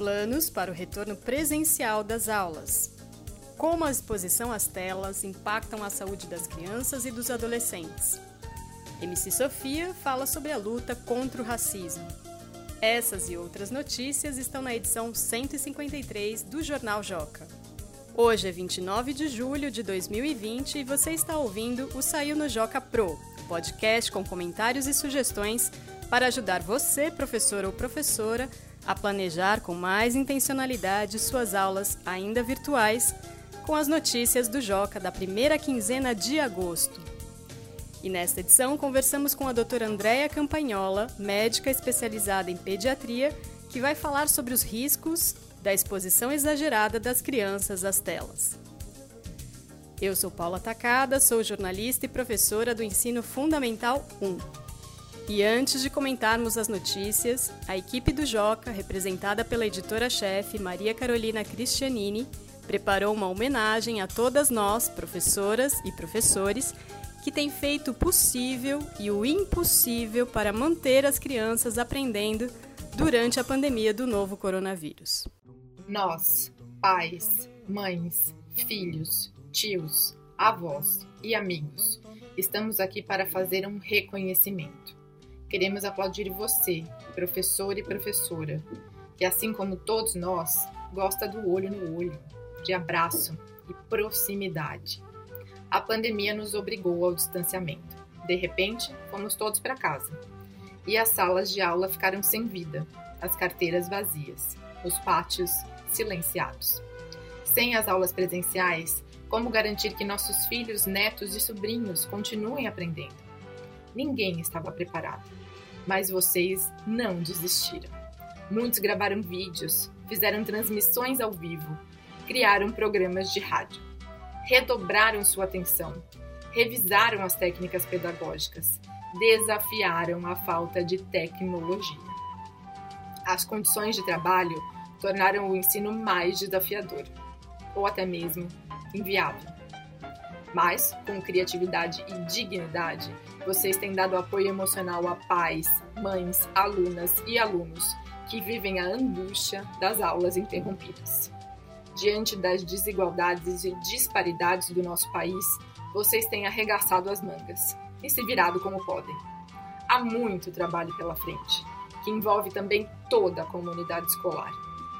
planos para o retorno presencial das aulas. Como a exposição às telas impactam a saúde das crianças e dos adolescentes. MC Sofia fala sobre a luta contra o racismo. Essas e outras notícias estão na edição 153 do Jornal Joca. Hoje é 29 de julho de 2020 e você está ouvindo o Saiu no Joca Pro, podcast com comentários e sugestões para ajudar você, professor ou professora, a planejar com mais intencionalidade suas aulas ainda virtuais com as notícias do Joca da primeira quinzena de agosto. E nesta edição conversamos com a doutora Andréa Campagnola, médica especializada em pediatria, que vai falar sobre os riscos da exposição exagerada das crianças às telas. Eu sou Paula Tacada, sou jornalista e professora do Ensino Fundamental 1. E antes de comentarmos as notícias, a equipe do Joca, representada pela editora-chefe Maria Carolina Cristianini, preparou uma homenagem a todas nós, professoras e professores, que têm feito o possível e o impossível para manter as crianças aprendendo durante a pandemia do novo coronavírus. Nós, pais, mães, filhos, tios, avós e amigos, estamos aqui para fazer um reconhecimento. Queremos aplaudir você, professor e professora, que assim como todos nós, gosta do olho no olho, de abraço e proximidade. A pandemia nos obrigou ao distanciamento. De repente, fomos todos para casa. E as salas de aula ficaram sem vida, as carteiras vazias, os pátios silenciados. Sem as aulas presenciais, como garantir que nossos filhos, netos e sobrinhos continuem aprendendo? Ninguém estava preparado, mas vocês não desistiram. Muitos gravaram vídeos, fizeram transmissões ao vivo, criaram programas de rádio redobraram sua atenção, revisaram as técnicas pedagógicas, desafiaram a falta de tecnologia. As condições de trabalho tornaram o ensino mais desafiador, ou até mesmo inviável. Mas, com criatividade e dignidade, vocês têm dado apoio emocional a pais, mães, alunas e alunos que vivem a angústia das aulas interrompidas diante das desigualdades e disparidades do nosso país, vocês têm arregaçado as mangas e se virado como podem. Há muito trabalho pela frente, que envolve também toda a comunidade escolar,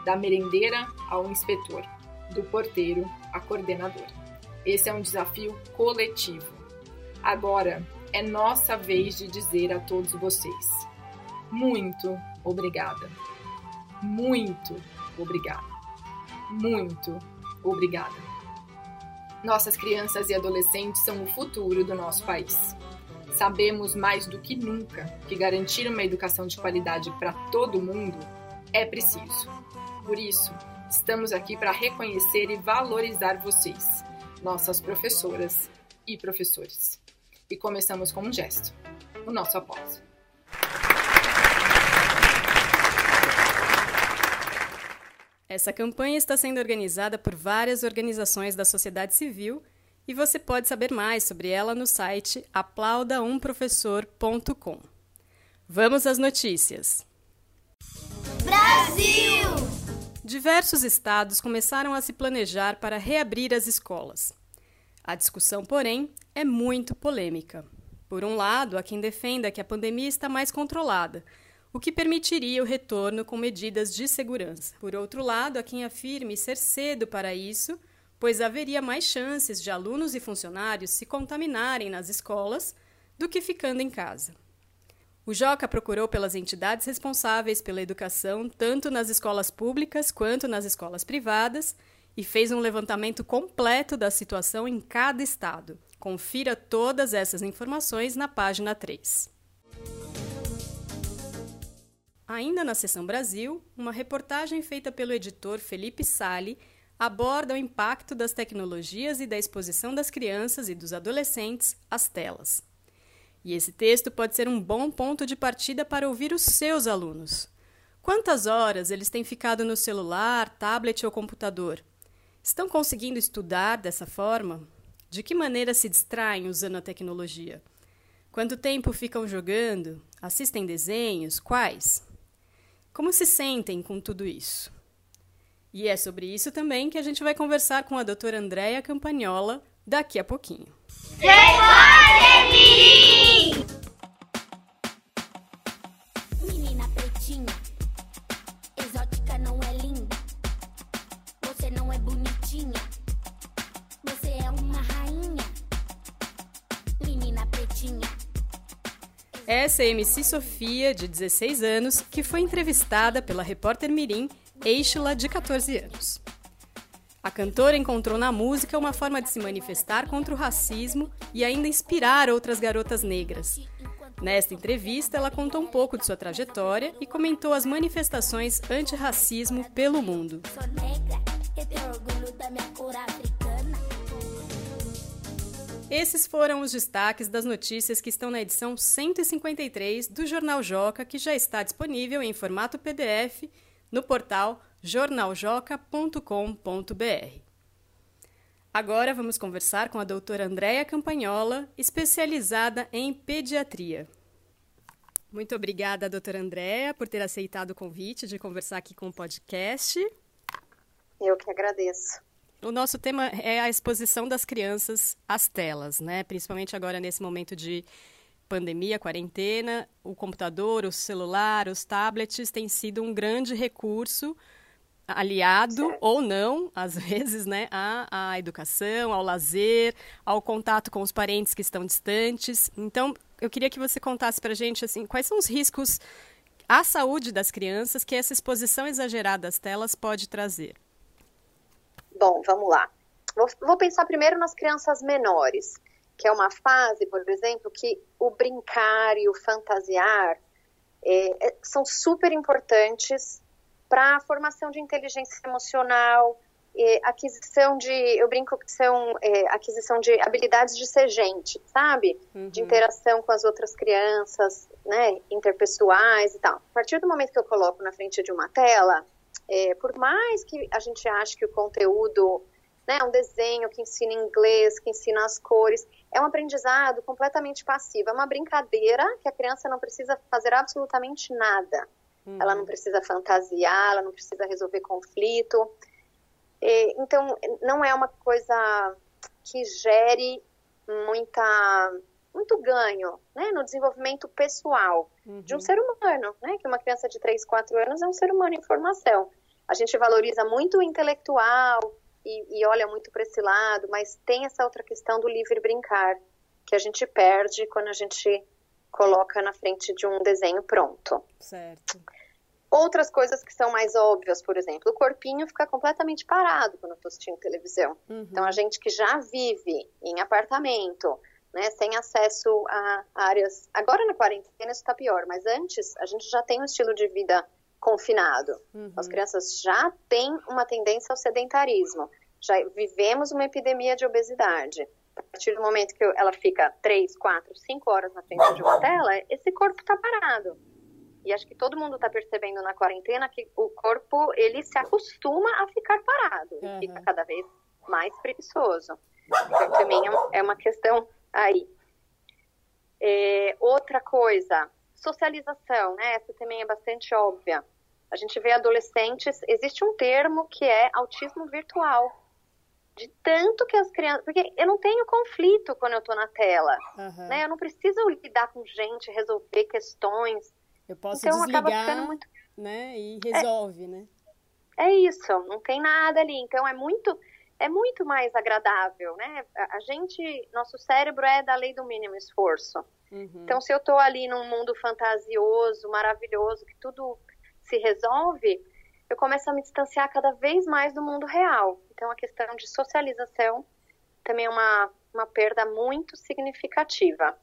da merendeira ao inspetor, do porteiro à coordenadora. Esse é um desafio coletivo. Agora é nossa vez de dizer a todos vocês: muito obrigada. Muito obrigada muito obrigada. Nossas crianças e adolescentes são o futuro do nosso país. Sabemos mais do que nunca que garantir uma educação de qualidade para todo mundo é preciso. Por isso, estamos aqui para reconhecer e valorizar vocês, nossas professoras e professores. E começamos com um gesto: o nosso aplauso. Essa campanha está sendo organizada por várias organizações da sociedade civil e você pode saber mais sobre ela no site aplaudaumprofessor.com. Vamos às notícias. Brasil! Diversos estados começaram a se planejar para reabrir as escolas. A discussão, porém, é muito polêmica. Por um lado, há quem defenda que a pandemia está mais controlada, o que permitiria o retorno com medidas de segurança. Por outro lado, há quem afirme ser cedo para isso, pois haveria mais chances de alunos e funcionários se contaminarem nas escolas do que ficando em casa. O Joca procurou pelas entidades responsáveis pela educação, tanto nas escolas públicas quanto nas escolas privadas, e fez um levantamento completo da situação em cada estado. Confira todas essas informações na página 3. Ainda na seção Brasil, uma reportagem feita pelo editor Felipe Sali aborda o impacto das tecnologias e da exposição das crianças e dos adolescentes às telas. E esse texto pode ser um bom ponto de partida para ouvir os seus alunos. Quantas horas eles têm ficado no celular, tablet ou computador? Estão conseguindo estudar dessa forma? De que maneira se distraem usando a tecnologia? Quanto tempo ficam jogando? Assistem desenhos? Quais? Como se sentem com tudo isso? E é sobre isso também que a gente vai conversar com a doutora Andréia Campagnola daqui a pouquinho. Menina pretinha, exótica não é linda. Você não é bonitinha. Você é uma rainha. Menina pretinha. Essa é a MC Sofia, de 16 anos, que foi entrevistada pela repórter Mirim Eixla, de 14 anos. A cantora encontrou na música uma forma de se manifestar contra o racismo e ainda inspirar outras garotas negras. Nesta entrevista, ela contou um pouco de sua trajetória e comentou as manifestações antirracismo pelo mundo. Esses foram os destaques das notícias que estão na edição 153 do Jornal Joca, que já está disponível em formato PDF no portal jornaljoca.com.br. Agora vamos conversar com a doutora Andréia Campagnola, especializada em pediatria. Muito obrigada, doutora Andréia, por ter aceitado o convite de conversar aqui com o podcast. Eu que agradeço. O nosso tema é a exposição das crianças às telas, né? Principalmente agora nesse momento de pandemia, quarentena, o computador, o celular, os tablets têm sido um grande recurso aliado ou não, às vezes, né, à, à educação, ao lazer, ao contato com os parentes que estão distantes. Então, eu queria que você contasse para a gente assim, quais são os riscos à saúde das crianças que essa exposição exagerada às telas pode trazer. Bom, vamos lá. Vou, vou pensar primeiro nas crianças menores, que é uma fase, por exemplo, que o brincar e o fantasiar é, são super importantes para a formação de inteligência emocional, aquisição de, eu brinco que são é, aquisição de habilidades de ser gente, sabe? De interação com as outras crianças, né, interpessoais e tal. A partir do momento que eu coloco na frente de uma tela, é, por mais que a gente ache que o conteúdo, né, um desenho que ensina inglês, que ensina as cores, é um aprendizado completamente passivo, é uma brincadeira que a criança não precisa fazer absolutamente nada. Ela não precisa fantasiar, ela não precisa resolver conflito. É, então, não é uma coisa que gere muita, muito ganho né, no desenvolvimento pessoal de um ser humano, né? Que uma criança de 3, 4 anos é um ser humano em formação. A gente valoriza muito o intelectual e, e olha muito para esse lado, mas tem essa outra questão do livre brincar, que a gente perde quando a gente coloca na frente de um desenho pronto. Certo. Outras coisas que são mais óbvias, por exemplo, o corpinho fica completamente parado quando eu estou assistindo televisão. Uhum. Então, a gente que já vive em apartamento, né, sem acesso a áreas. Agora na quarentena isso está pior, mas antes a gente já tem um estilo de vida confinado. Uhum. As crianças já têm uma tendência ao sedentarismo. Já vivemos uma epidemia de obesidade. A partir do momento que ela fica 3, 4, 5 horas na frente de uma tela, esse corpo está parado. E acho que todo mundo está percebendo na quarentena que o corpo ele se acostuma a ficar parado, Uhum. fica cada vez mais preguiçoso. Então também é é uma questão aí. É, outra coisa, socialização, né? Essa também é bastante óbvia. A gente vê adolescentes, existe um termo que é autismo virtual. De tanto que as crianças. Porque eu não tenho conflito quando eu tô na tela. Aham. Né? Eu não preciso lidar com gente, resolver questões. Eu posso Então acaba desligar, ficando muito. né, e resolve, né? É isso, não tem nada ali. Então é muito, é muito mais agradável, né? A, a gente, nosso cérebro é da lei do mínimo esforço. Uhum. Então se eu tô ali num mundo fantasioso, maravilhoso, que tudo se resolve, eu começo a me distanciar cada vez mais do mundo real. Então a questão de socialização também é uma, uma perda muito significativa.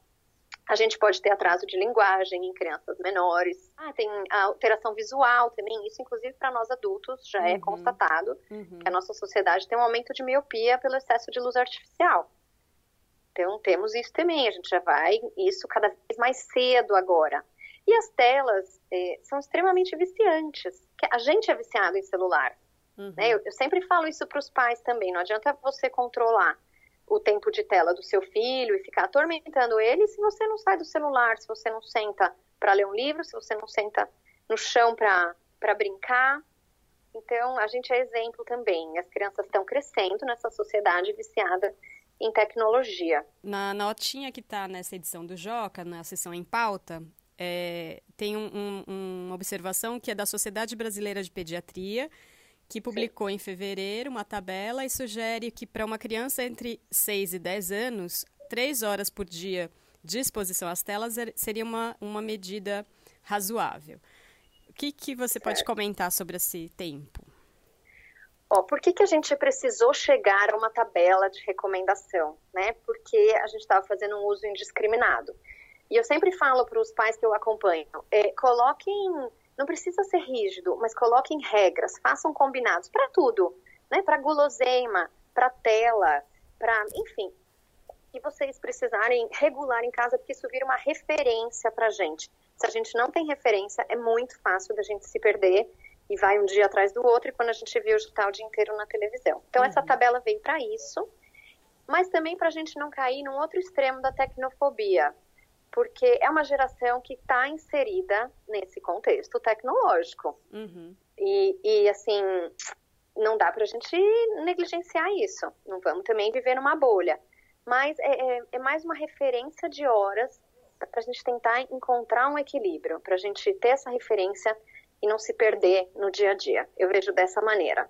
A gente pode ter atraso de linguagem em crianças menores. Ah, tem a alteração visual também. Isso, inclusive, para nós adultos, já é Uhum. constatado Uhum. que a nossa sociedade tem um aumento de miopia pelo excesso de luz artificial. Então, temos isso também. A gente já vai isso cada vez mais cedo agora. E as telas eh, são extremamente viciantes. A gente é viciado em celular. Uhum. Né? Eu, eu sempre falo isso para os pais também. Não adianta você controlar o tempo de tela do seu filho e ficar atormentando ele se você não sai do celular, se você não senta para ler um livro, se você não senta no chão para brincar. Então, a gente é exemplo também. As crianças estão crescendo nessa sociedade viciada em tecnologia. Na notinha que está nessa edição do Joca, na sessão em pauta, é, tem um, um, uma observação que é da Sociedade Brasileira de Pediatria, que publicou em fevereiro uma tabela e sugere que para uma criança entre 6 e 10 anos, 3 horas por dia de exposição às telas er, seria uma, uma medida razoável. O que, que você pode comentar sobre esse tempo? Ó, por que, que a gente precisou chegar a uma tabela de recomendação? Né? Porque a gente estava fazendo um uso indiscriminado. E eu sempre falo para os pais que eu acompanho, é, coloquem, não precisa ser rígido, mas coloquem regras, façam combinados para tudo, né? Para guloseima, para tela, para, enfim, que vocês precisarem regular em casa, porque isso vira uma referência para a gente. Se a gente não tem referência, é muito fácil da gente se perder e vai um dia atrás do outro, e quando a gente viu, já está o dia inteiro na televisão. Então, uhum. essa tabela veio para isso, mas também para a gente não cair num outro extremo da tecnofobia, porque é uma geração que está inserida nesse contexto tecnológico. Uhum. E, e, assim, não dá para a gente negligenciar isso. Não vamos também viver numa bolha. Mas é, é, é mais uma referência de horas para a gente tentar encontrar um equilíbrio, para a gente ter essa referência e não se perder no dia a dia. Eu vejo dessa maneira.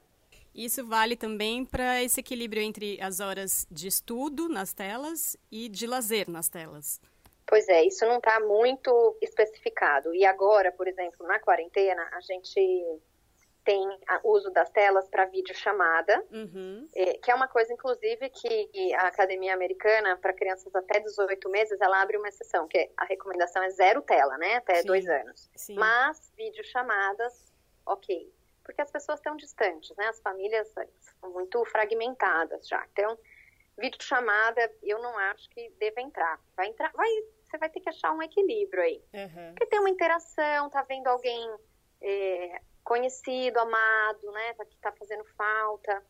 Isso vale também para esse equilíbrio entre as horas de estudo nas telas e de lazer nas telas. Pois é, isso não está muito especificado. E agora, por exemplo, na quarentena, a gente tem uso das telas para videochamada, uhum. é, que é uma coisa, inclusive, que a Academia Americana, para crianças até 18 meses, ela abre uma exceção, que a recomendação é zero tela, né? Até Sim. dois anos. Sim. Mas videochamadas, ok. Porque as pessoas estão distantes, né? As famílias são muito fragmentadas já. Então, videochamada, eu não acho que deva entrar. Vai entrar, vai, você vai ter que achar um equilíbrio aí. Uhum. Porque tem uma interação, tá vendo alguém é, conhecido, amado, né, tá, que está fazendo falta.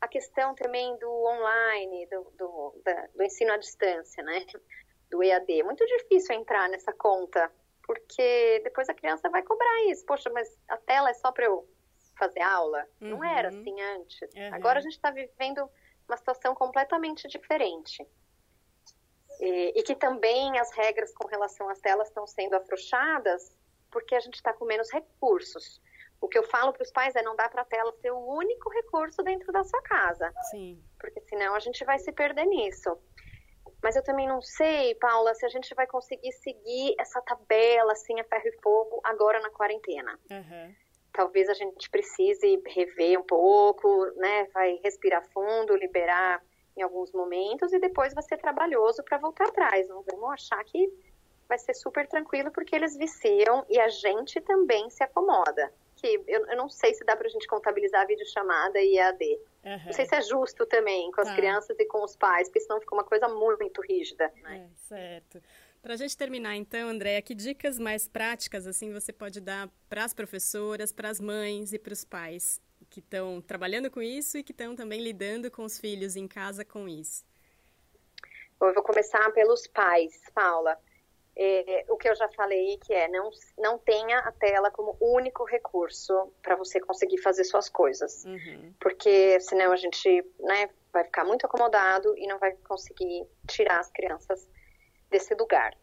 A questão também do online, do, do, da, do ensino à distância, né, do EAD. É muito difícil entrar nessa conta, porque depois a criança vai cobrar isso. Poxa, mas a tela é só para eu fazer aula? Uhum. Não era assim antes. Uhum. Agora a gente está vivendo uma situação completamente diferente. E, e, que também as regras com relação às telas estão sendo afrouxadas porque a gente está com menos recursos. O que eu falo para os pais é não dá para a tela ser o único recurso dentro da sua casa. Sim. Porque senão a gente vai se perder nisso. Mas eu também não sei, Paula, se a gente vai conseguir seguir essa tabela assim a ferro e fogo agora na quarentena. Uhum. Talvez a gente precise rever um pouco, né? Vai respirar fundo, liberar em alguns momentos e depois vai ser trabalhoso para voltar atrás. Não vamos achar que vai ser super tranquilo porque eles viciam e a gente também se acomoda que eu, eu não sei se dá para a gente contabilizar a videochamada e EAD. Uhum. Não sei se é justo também com as tá. crianças e com os pais, porque senão fica uma coisa muito rígida. Né? É, certo. Para a gente terminar, então, Andréa, que dicas mais práticas assim você pode dar para as professoras, para as mães e para os pais que estão trabalhando com isso e que estão também lidando com os filhos em casa com isso? Bom, eu vou começar pelos pais, Paula é, o que eu já falei, que é não, não tenha a tela como único recurso para você conseguir fazer suas coisas. Uhum. Porque senão a gente né, vai ficar muito acomodado e não vai conseguir tirar as crianças desse lugar.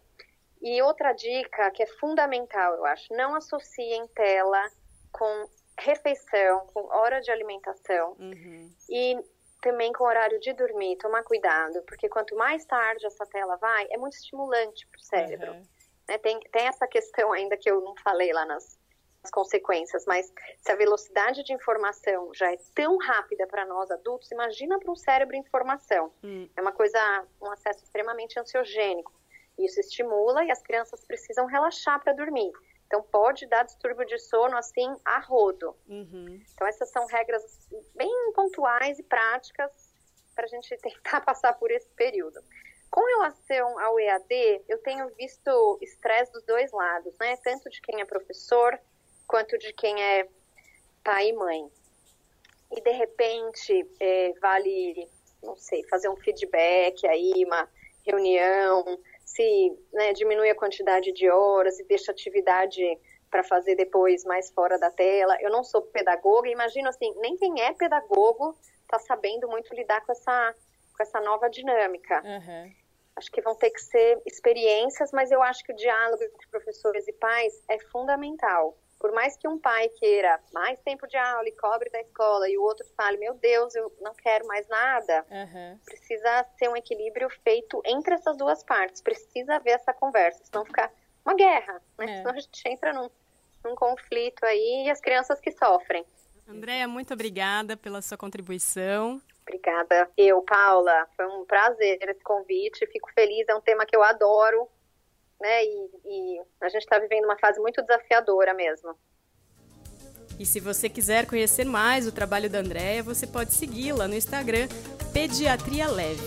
E outra dica que é fundamental, eu acho, não associem tela com refeição, com hora de alimentação. Uhum. E também com horário de dormir, tomar cuidado, porque quanto mais tarde essa tela vai, é muito estimulante para o cérebro. Uhum. Né? Tem, tem essa questão ainda que eu não falei lá nas, nas consequências, mas se a velocidade de informação já é tão rápida para nós adultos, imagina para um cérebro informação. Uhum. É uma coisa, um acesso extremamente ansiogênico. Isso estimula e as crianças precisam relaxar para dormir. Então, pode dar distúrbio de sono assim a rodo. Uhum. Então, essas são regras bem pontuais e práticas para a gente tentar passar por esse período. Com relação ao EAD, eu tenho visto estresse dos dois lados, né? Tanto de quem é professor quanto de quem é pai e mãe. E de repente é, vale, não sei, fazer um feedback aí, uma reunião, se né, diminui a quantidade de horas e deixa atividade para fazer depois mais fora da tela. Eu não sou pedagoga, imagino assim, nem quem é pedagogo está sabendo muito lidar com essa, com essa nova dinâmica. Uhum. Acho que vão ter que ser experiências, mas eu acho que o diálogo entre professores e pais é fundamental. Por mais que um pai queira mais tempo de aula e cobre da escola e o outro fale, meu Deus, eu não quero mais nada, uhum. precisa ser um equilíbrio feito entre essas duas partes. Precisa haver essa conversa, senão fica uma guerra, né? É. Senão a gente entra num, num conflito aí e as crianças que sofrem. Andréia, muito obrigada pela sua contribuição. Obrigada. Eu, Paula, foi um prazer esse convite. Fico feliz, é um tema que eu adoro né? E, e a gente está vivendo uma fase muito desafiadora mesmo. E se você quiser conhecer mais o trabalho da Andréia, você pode segui-la no Instagram Pediatria Leve.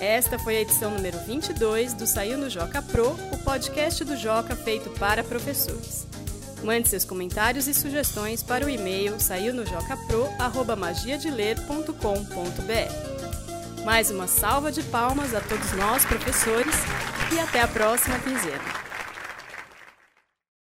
Esta foi a edição número 22 do Saiu no Joca Pro, o podcast do Joca feito para professores. Mande seus comentários e sugestões para o e-mail saiunojocapro@magiadeler.com.br. Mais uma salva de palmas a todos nós, professores, e até a próxima quinzena.